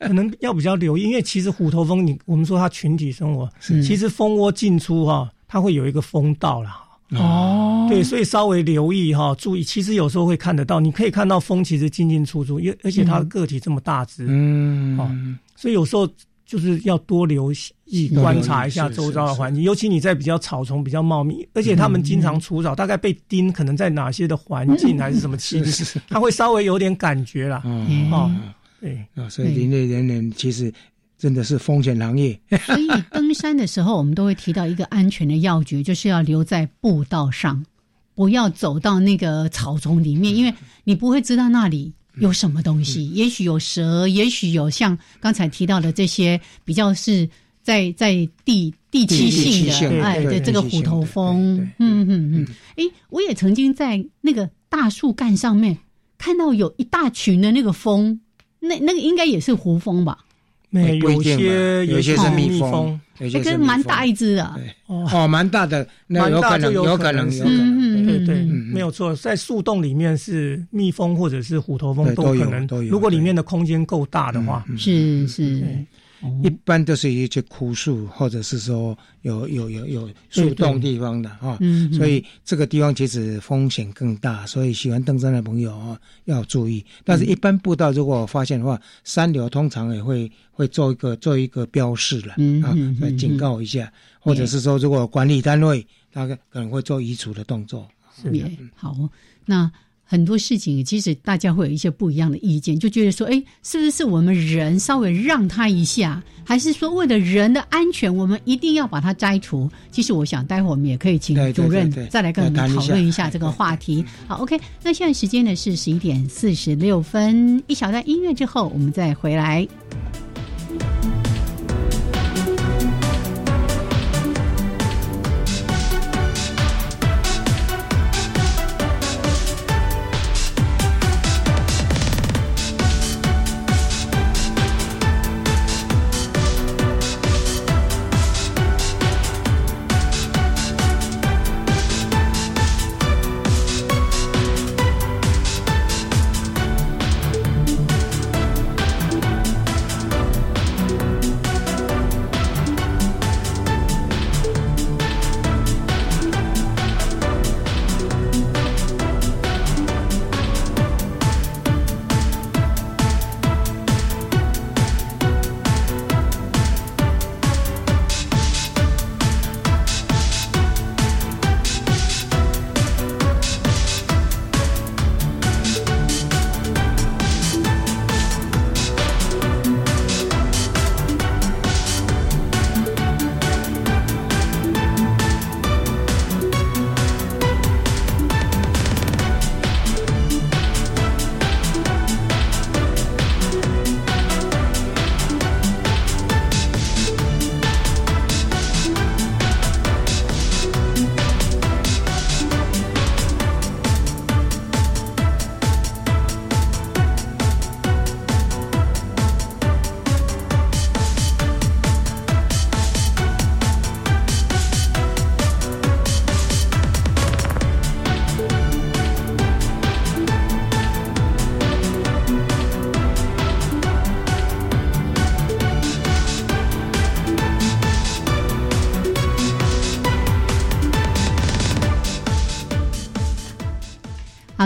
可能要比较留意，因为其实虎头蜂，你我们说它群体生活，其实蜂窝进出哈，它会有一个风道啦。哦，对，所以稍微留意哈，注意，其实有时候会看得到，你可以看到蜂其实进进出出，因而且它的个体这么大只，嗯，哦，所以有时候。就是要多留意观察一下周遭的环境，尤其你在比较草丛比较茂密，而且他们经常除草，大概被叮，可能在哪些的环境还是什么气味，他会稍微有点感觉啦。哦，对啊，所以林业人员其实真的是风险行业。所以登山的时候，我们都会提到一个安全的要诀，就是要留在步道上，不要走到那个草丛里面，因为你不会知道那里。有什么东西？也许有蛇，也许有像刚才提到的这些比较是在在地地气性的哎对这个虎头蜂。嗯嗯嗯。哎，我也曾经在那个大树干上面看到有一大群的那个蜂，那那个应该也是胡蜂吧？没有些有些是蜜蜂，那个蛮大一只的，哦，蛮大的，那有可能，有可能，有可能，对对，没有错，在树洞里面是蜜蜂或者是虎头蜂都可能，如果里面的空间够大的话，是是。一般都是一些枯树，或者是说有有有有树洞地方的哈，所以这个地方其实风险更大，所以喜欢登山的朋友啊要注意。但是，一般步道如果发现的话，山流通常也会会做一个做一个标示了啊，来警告一下，或者是说如果管理单位大概可能会做移除的动作。是。好，那。很多事情其实大家会有一些不一样的意见，就觉得说，哎，是不是是我们人稍微让他一下，还是说为了人的安全，我们一定要把它摘除？其实我想，待会儿我们也可以请主任再来跟我们讨论一下这个话题。好，OK，那现在时间呢是十一点四十六分，一小段音乐之后，我们再回来。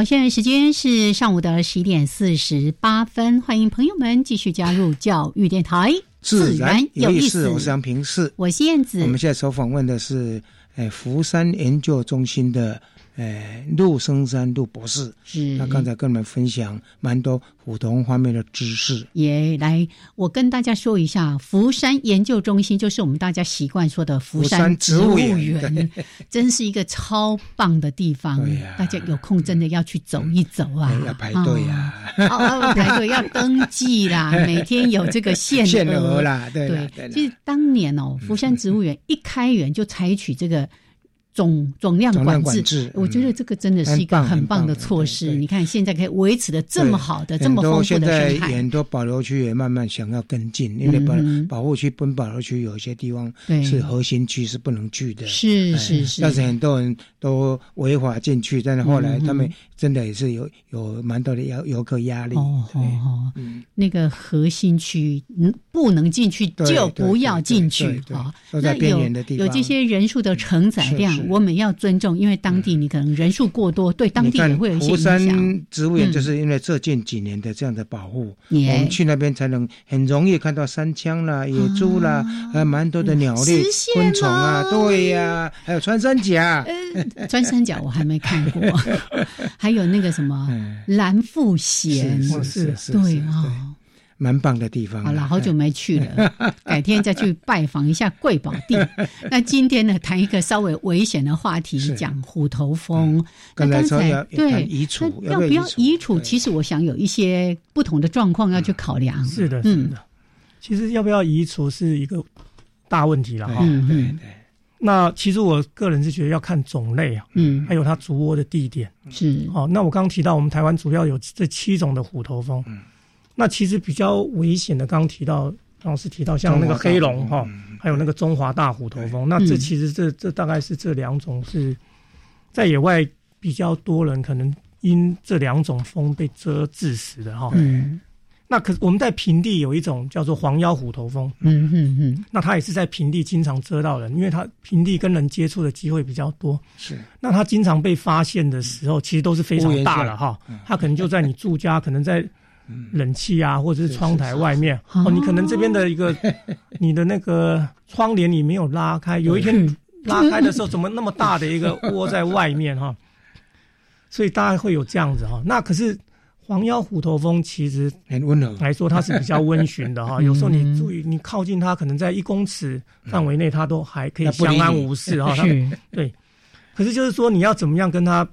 现在时间是上午的十一点四十八分，欢迎朋友们继续加入教育电台，自然有意思。我是杨平世，我是燕子。我们现在所访问的是，哎，福山研究中心的。哎，陆生山陆博士，是他刚才跟我们分享蛮多普通方面的知识。也来，我跟大家说一下，福山研究中心就是我们大家习惯说的福山植物园，真是一个超棒的地方。大家有空真的要去走一走啊！要排队啊，排队要登记啦，每天有这个限额啦。对，其实当年哦，福山植物园一开园就采取这个。总总量管制，我觉得这个真的是一个很棒的措施。你看，现在可以维持的这么好的、这么丰富的生态。很多保留区也慢慢想要跟进，因为保保护区、本保留区有一些地方是核心区，是不能去的。是是是，但是很多人都违法进去，但是后来他们真的也是有有蛮多的游游客压力。哦哦，那个核心区嗯不能进去就不要进去啊。那有有这些人数的承载量。我们要尊重，因为当地你可能人数过多，对当地也会有一些影响。福山植物园就是因为这近几年的这样的保护，我们去那边才能很容易看到山羌啦、野猪啦，还有蛮多的鸟类、昆虫啊。对呀，还有穿山甲。穿山甲我还没看过，还有那个什么蓝腹鹇，是是，对啊。蛮棒的地方。好了，好久没去了，改天再去拜访一下贵宝地。那今天呢，谈一个稍微危险的话题，讲虎头蜂。刚才对移除，要不要移除？其实我想有一些不同的状况要去考量。是的，是的。其实要不要移除是一个大问题了哈。嗯嗯。那其实我个人是觉得要看种类啊，嗯，还有它筑窝的地点是。哦，那我刚刚提到我们台湾主要有这七种的虎头蜂，嗯，那其实比较危险的，刚刚提到老师提到像那个黑龙哈，还有那个中华大虎头蜂，那这其实这这大概是这两种是在野外比较多人可能因这两种蜂被蛰致死的哈，嗯。那可我们在平地有一种叫做黄腰虎头蜂，嗯嗯嗯，那它也是在平地经常蛰到人，因为它平地跟人接触的机会比较多。是，那它经常被发现的时候，其实都是非常大了哈。它可能就在你住家，可能在冷气啊，或者是窗台外面哦。你可能这边的一个你的那个窗帘你没有拉开，有一天拉开的时候，怎么那么大的一个 窝在外面哈？所以大概会有这样子哈。那可是。黄腰虎头蜂其实很温和来说，它是比较温驯的哈。有时候你注意，你靠近它，可能在一公尺范围内，它都还可以相安无事哈。对，可是就是说，你要怎么样跟它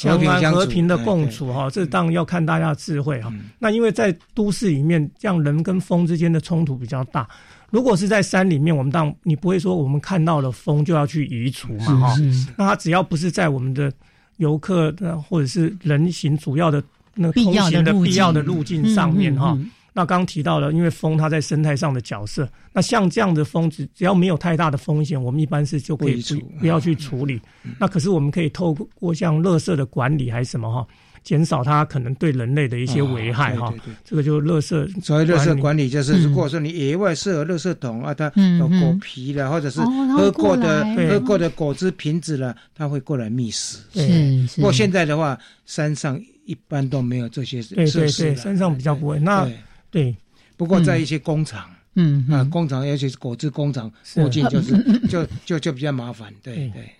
相安和平的共处哈？这当然要看大家的智慧哈。那因为在都市里面，这样人跟风之间的冲突比较大。如果是在山里面，我们当你不会说我们看到了风就要去移除嘛哈。那它只要不是在我们的游客或者是人行主要的。那通行的必要的路径上面哈，那刚刚提到了，因为风它在生态上的角色，那像这样的风只只要没有太大的风险，我们一般是就可以不不要去处理。那可是我们可以透过像垃圾的管理还是什么哈，减少它可能对人类的一些危害哈。这个就垃圾所谓垃圾管理就是，如果说你野外设垃圾桶啊，它有果皮了，或者是喝过的喝过的果汁瓶子了，它会过来觅食。是不过现在的话，山上。一般都没有这些设施，山上比较不会。那对，不过在一些工厂，嗯啊，工厂尤其是果汁工厂附近，就是就就就比较麻烦。对对，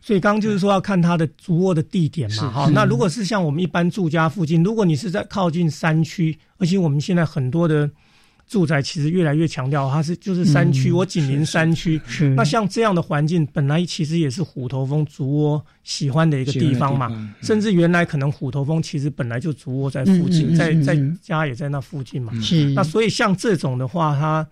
所以刚刚就是说要看它的主卧的地点嘛。哈，那如果是像我们一般住家附近，如果你是在靠近山区，而且我们现在很多的。住宅其实越来越强调它是就是山区，我紧邻山区。那像这样的环境，本来其实也是虎头蜂筑窝喜欢的一个地方嘛。甚至原来可能虎头蜂其实本来就筑窝在附近，在在家也在那附近嘛。是。那所以像这种的话，它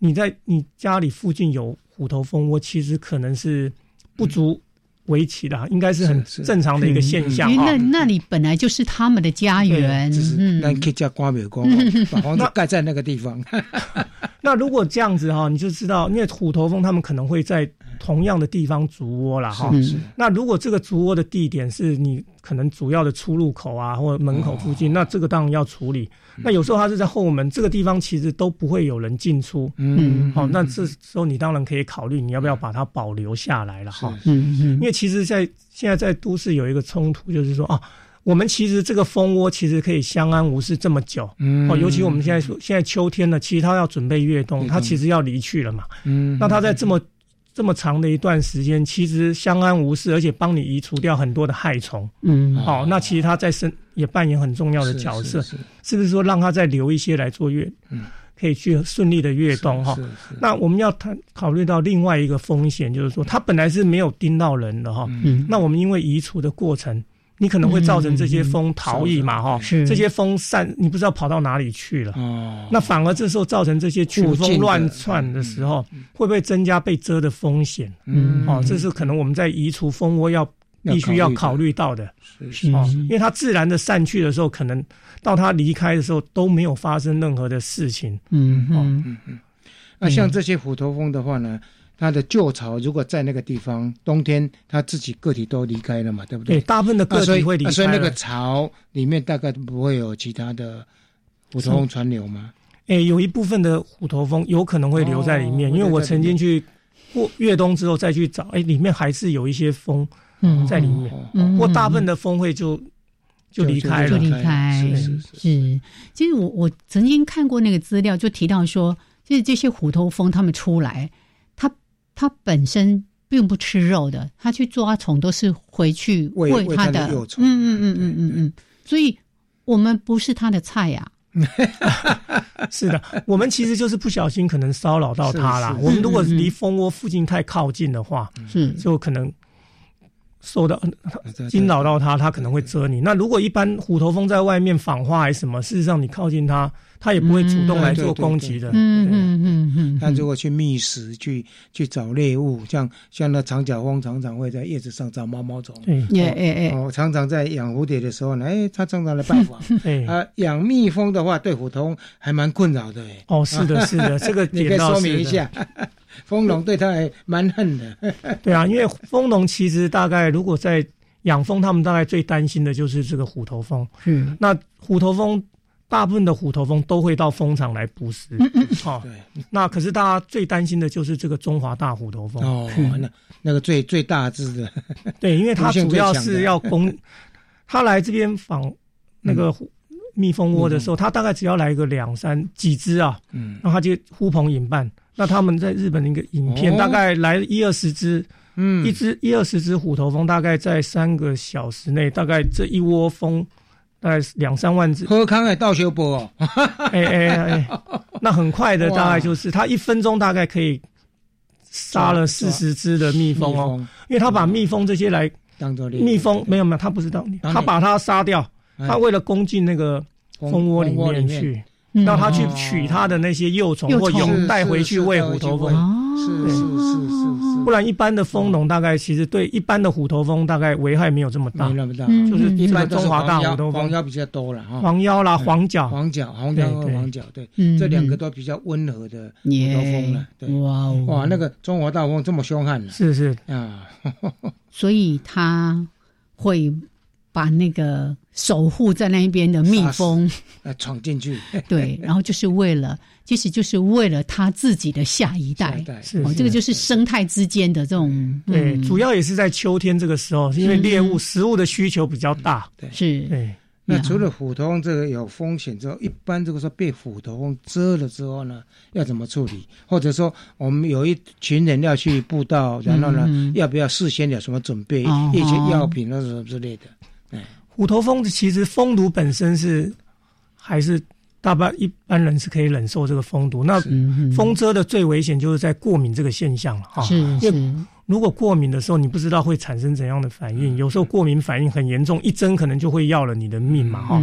你在你家里附近有虎头蜂窝，其实可能是不足。围棋的，应该是很正常的一个现象因为那那里本来就是他们的家园，那可以叫瓜没有瓜，把房子 盖在那个地方。那如果这样子哈，你就知道，因为虎头蜂他们可能会在同样的地方筑窝了哈。那如果这个筑窝的地点是你可能主要的出入口啊，或者门口附近，那这个当然要处理。那有时候它是在后门，这个地方其实都不会有人进出。嗯，好，那这时候你当然可以考虑你要不要把它保留下来了哈。嗯嗯，因为其实，在现在在都市有一个冲突，就是说啊，我们其实这个蜂窝其实可以相安无事这么久。嗯，哦，尤其我们现在说现在秋天了，其实它要准备越冬，它其实要离去了嘛。嗯，那它在这么。这么长的一段时间，其实相安无事，而且帮你移除掉很多的害虫。嗯，好，那其实它在生也扮演很重要的角色，是不是说让它再留一些来做月，可以去顺利的越冬哈？那我们要谈考虑到另外一个风险，就是说它本来是没有叮到人的哈，嗯那我们因为移除的过程。你可能会造成这些蜂逃逸嘛，哈，这些蜂散，你不知道跑到哪里去了。哦，那反而这时候造成这些群蜂乱窜的时候，会不会增加被蛰的风险？嗯，哦，这是可能我们在移除蜂窝要必须要考虑到的。是，哦，因为它自然的散去的时候，可能到它离开的时候都没有发生任何的事情。嗯嗯嗯，那像这些虎头蜂的话呢？它的旧巢如果在那个地方，冬天它自己个体都离开了嘛，对不对？对，大部分的个体会离开。所以那个巢里面大概不会有其他的虎头蜂传流吗？哎，有一部分的虎头蜂有可能会留在里面，因为我曾经去过越冬之后再去找，哎，里面还是有一些蜂在里面。不过大部分的蜂会就就离开了，就离开。是是是。其实我我曾经看过那个资料，就提到说，就是这些虎头蜂它们出来。它本身并不吃肉的，它去抓虫都是回去喂它的幼虫。嗯嗯嗯嗯嗯嗯，所以我们不是它的菜呀。是的，我们其实就是不小心可能骚扰到它了。我们如果离蜂窝附近太靠近的话，是就可能受到惊扰到它，它可能会蛰你。那如果一般虎头蜂在外面访花还是什么，事实上你靠近它，它也不会主动来做攻击的。嗯嗯嗯嗯。它如果去觅食、去去找猎物，像像那长角蜂常常会在叶子上找毛毛虫。对，哎哎哎。哦，常常在养蝴蝶的时候呢，哎，它常常来拜访。对啊，养蜜蜂的话，对虎头蜂还蛮困扰的。哎，哦，是的，是的，这个你可以说明一下。蜂农对他还蛮恨的，对啊，因为蜂农其实大概如果在养蜂，他们大概最担心的就是这个虎头蜂。嗯，那虎头蜂大部分的虎头蜂都会到蜂场来捕食。嗯嗯，好，对。那可是大家最担心的就是这个中华大虎头蜂。哦，那那个最最大只的，对，因为它主要是要攻，它来这边访那个蜜蜂窝的时候，它大概只要来个两三几只啊，嗯，然后它就呼朋引伴。那他们在日本的一个影片，大概来一二十只，嗯，一只一二十只虎头蜂，大概在三个小时内，大概这一窝蜂，大概两三万只。喝康 哎，倒修波哦，哎哎哎，那很快的，大概就是他一分钟大概可以杀了四十只的蜜蜂哦，因为他把蜜蜂这些来当做蜜蜂，没有没有，他不是当他把它杀掉，他为了攻进那个蜂窝里面。去。让他去取他的那些幼虫或蛹带回去喂虎头蜂，是是是是是，不然一般的蜂农大概其实对一般的虎头蜂大概危害没有这么大，没那么大，就是一般中华大虎头蜂，黄腰比较多了哈，黄腰啦，黄角，黄角，黄角和黄角，对，这两个都比较温和的虎头蜂了，对，哇哇，那个中华大蜂这么凶悍呢？是是。啊，所以它会。把那个守护在那边的蜜蜂呃闯进去，对，然后就是为了，其实就是为了他自己的下一代，是哦，这个就是生态之间的这种，对，主要也是在秋天这个时候，因为猎物食物的需求比较大，对，是，对。那除了虎头蜂这个有风险之后，一般这个说被虎头蜂蛰了之后呢，要怎么处理？或者说我们有一群人要去布道，然后呢，要不要事先有什么准备？一些药品或者什么之类的？虎头蜂其实蜂毒本身是还是大半一般人是可以忍受这个蜂毒。那蜂蛰的最危险就是在过敏这个现象了哈。是是。如果过敏的时候，你不知道会产生怎样的反应，有时候过敏反应很严重，一针可能就会要了你的命嘛哈。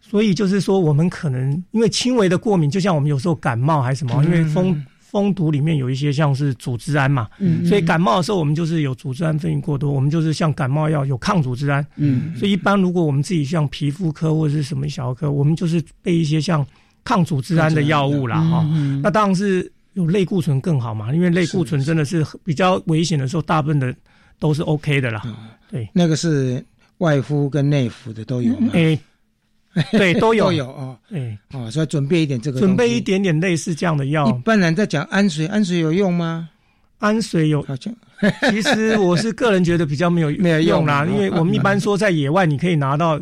所以就是说，我们可能因为轻微的过敏，就像我们有时候感冒还是什么，因为蜂。蜂毒里面有一些像是组织胺嘛，嗯，所以感冒的时候我们就是有组织胺分泌过多，我们就是像感冒药有抗组织胺，嗯，所以一般如果我们自己像皮肤科或者是什么小儿科，我们就是备一些像抗组织胺的药物啦，哈，那当然是有类固醇更好嘛，因为类固醇真的是比较危险的时候，大部分的都是 OK 的啦，对，那个是外敷跟内服的都有嘛，诶。对，都有都有哦，对，哦，所以准备一点这个，准备一点点类似这样的药。一般人在讲氨水，氨水有用吗？氨水有，好像，其实我是个人觉得比较没有 没有用啦，因为我们一般说在野外你可以拿到。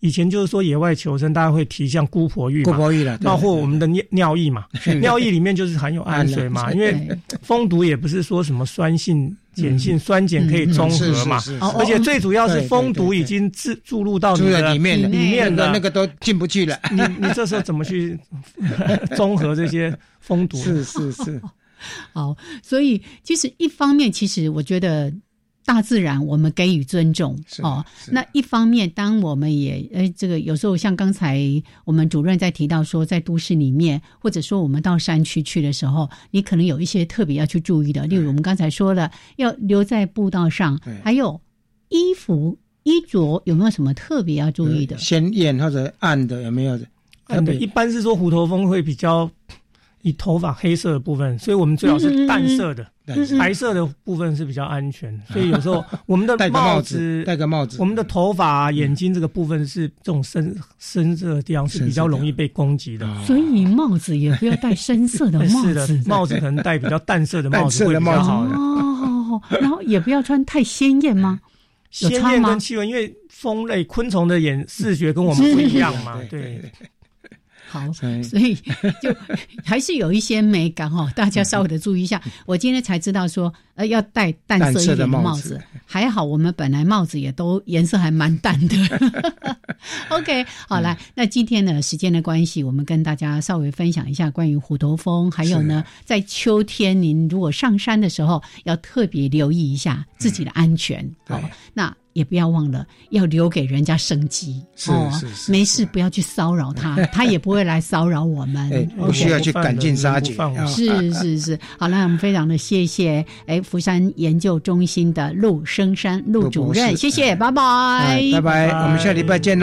以前就是说野外求生，大家会提像姑婆浴嘛，姑婆浴了，包括我们的尿尿液嘛，尿液里面就是含有氨水嘛，因为蜂毒也不是说什么酸性、碱性、酸碱可以中和嘛，而且最主要是蜂毒已经注注入到你的里面，里面的那个都进不去了，你你这时候怎么去 中和这些蜂毒？是是是，好，所以其实一方面，其实我觉得。大自然，我们给予尊重哦。那一方面，当我们也诶，这个有时候像刚才我们主任在提到说，在都市里面，或者说我们到山区去的时候，你可能有一些特别要去注意的。例如我们刚才说的，要留在步道上，还有衣服衣着有没有什么特别要注意的？鲜艳或者暗的有没有？暗的，一般是说虎头蜂会比较。以头发黑色的部分，所以我们最好是淡色的，白色的部分是比较安全。所以有时候我们的帽子戴个帽子，我们的头发、眼睛这个部分是这种深深色的地方是比较容易被攻击的。所以帽子也不要戴深色的帽子，帽子可能戴比较淡色的帽子会比较好。哦，然后也不要穿太鲜艳吗？鲜艳跟气温，因为蜂类昆虫的眼视觉跟我们不一样嘛，对。好，所以就 还是有一些美感哦，大家稍微的注意一下。我今天才知道说，呃，要戴淡色一点的帽子。还好我们本来帽子也都颜色还蛮淡的。OK，好来，那今天呢，时间的关系，我们跟大家稍微分享一下关于虎头蜂，还有呢，在秋天您如果上山的时候，要特别留意一下自己的安全。好，那。也不要忘了要留给人家生机。哦，没事不要去骚扰他，他也不会来骚扰我们。不需要去赶尽杀绝。是是是，好了，我们非常的谢谢哎，福山研究中心的陆生山陆主任，谢谢，拜拜，拜拜，我们下礼拜见喽。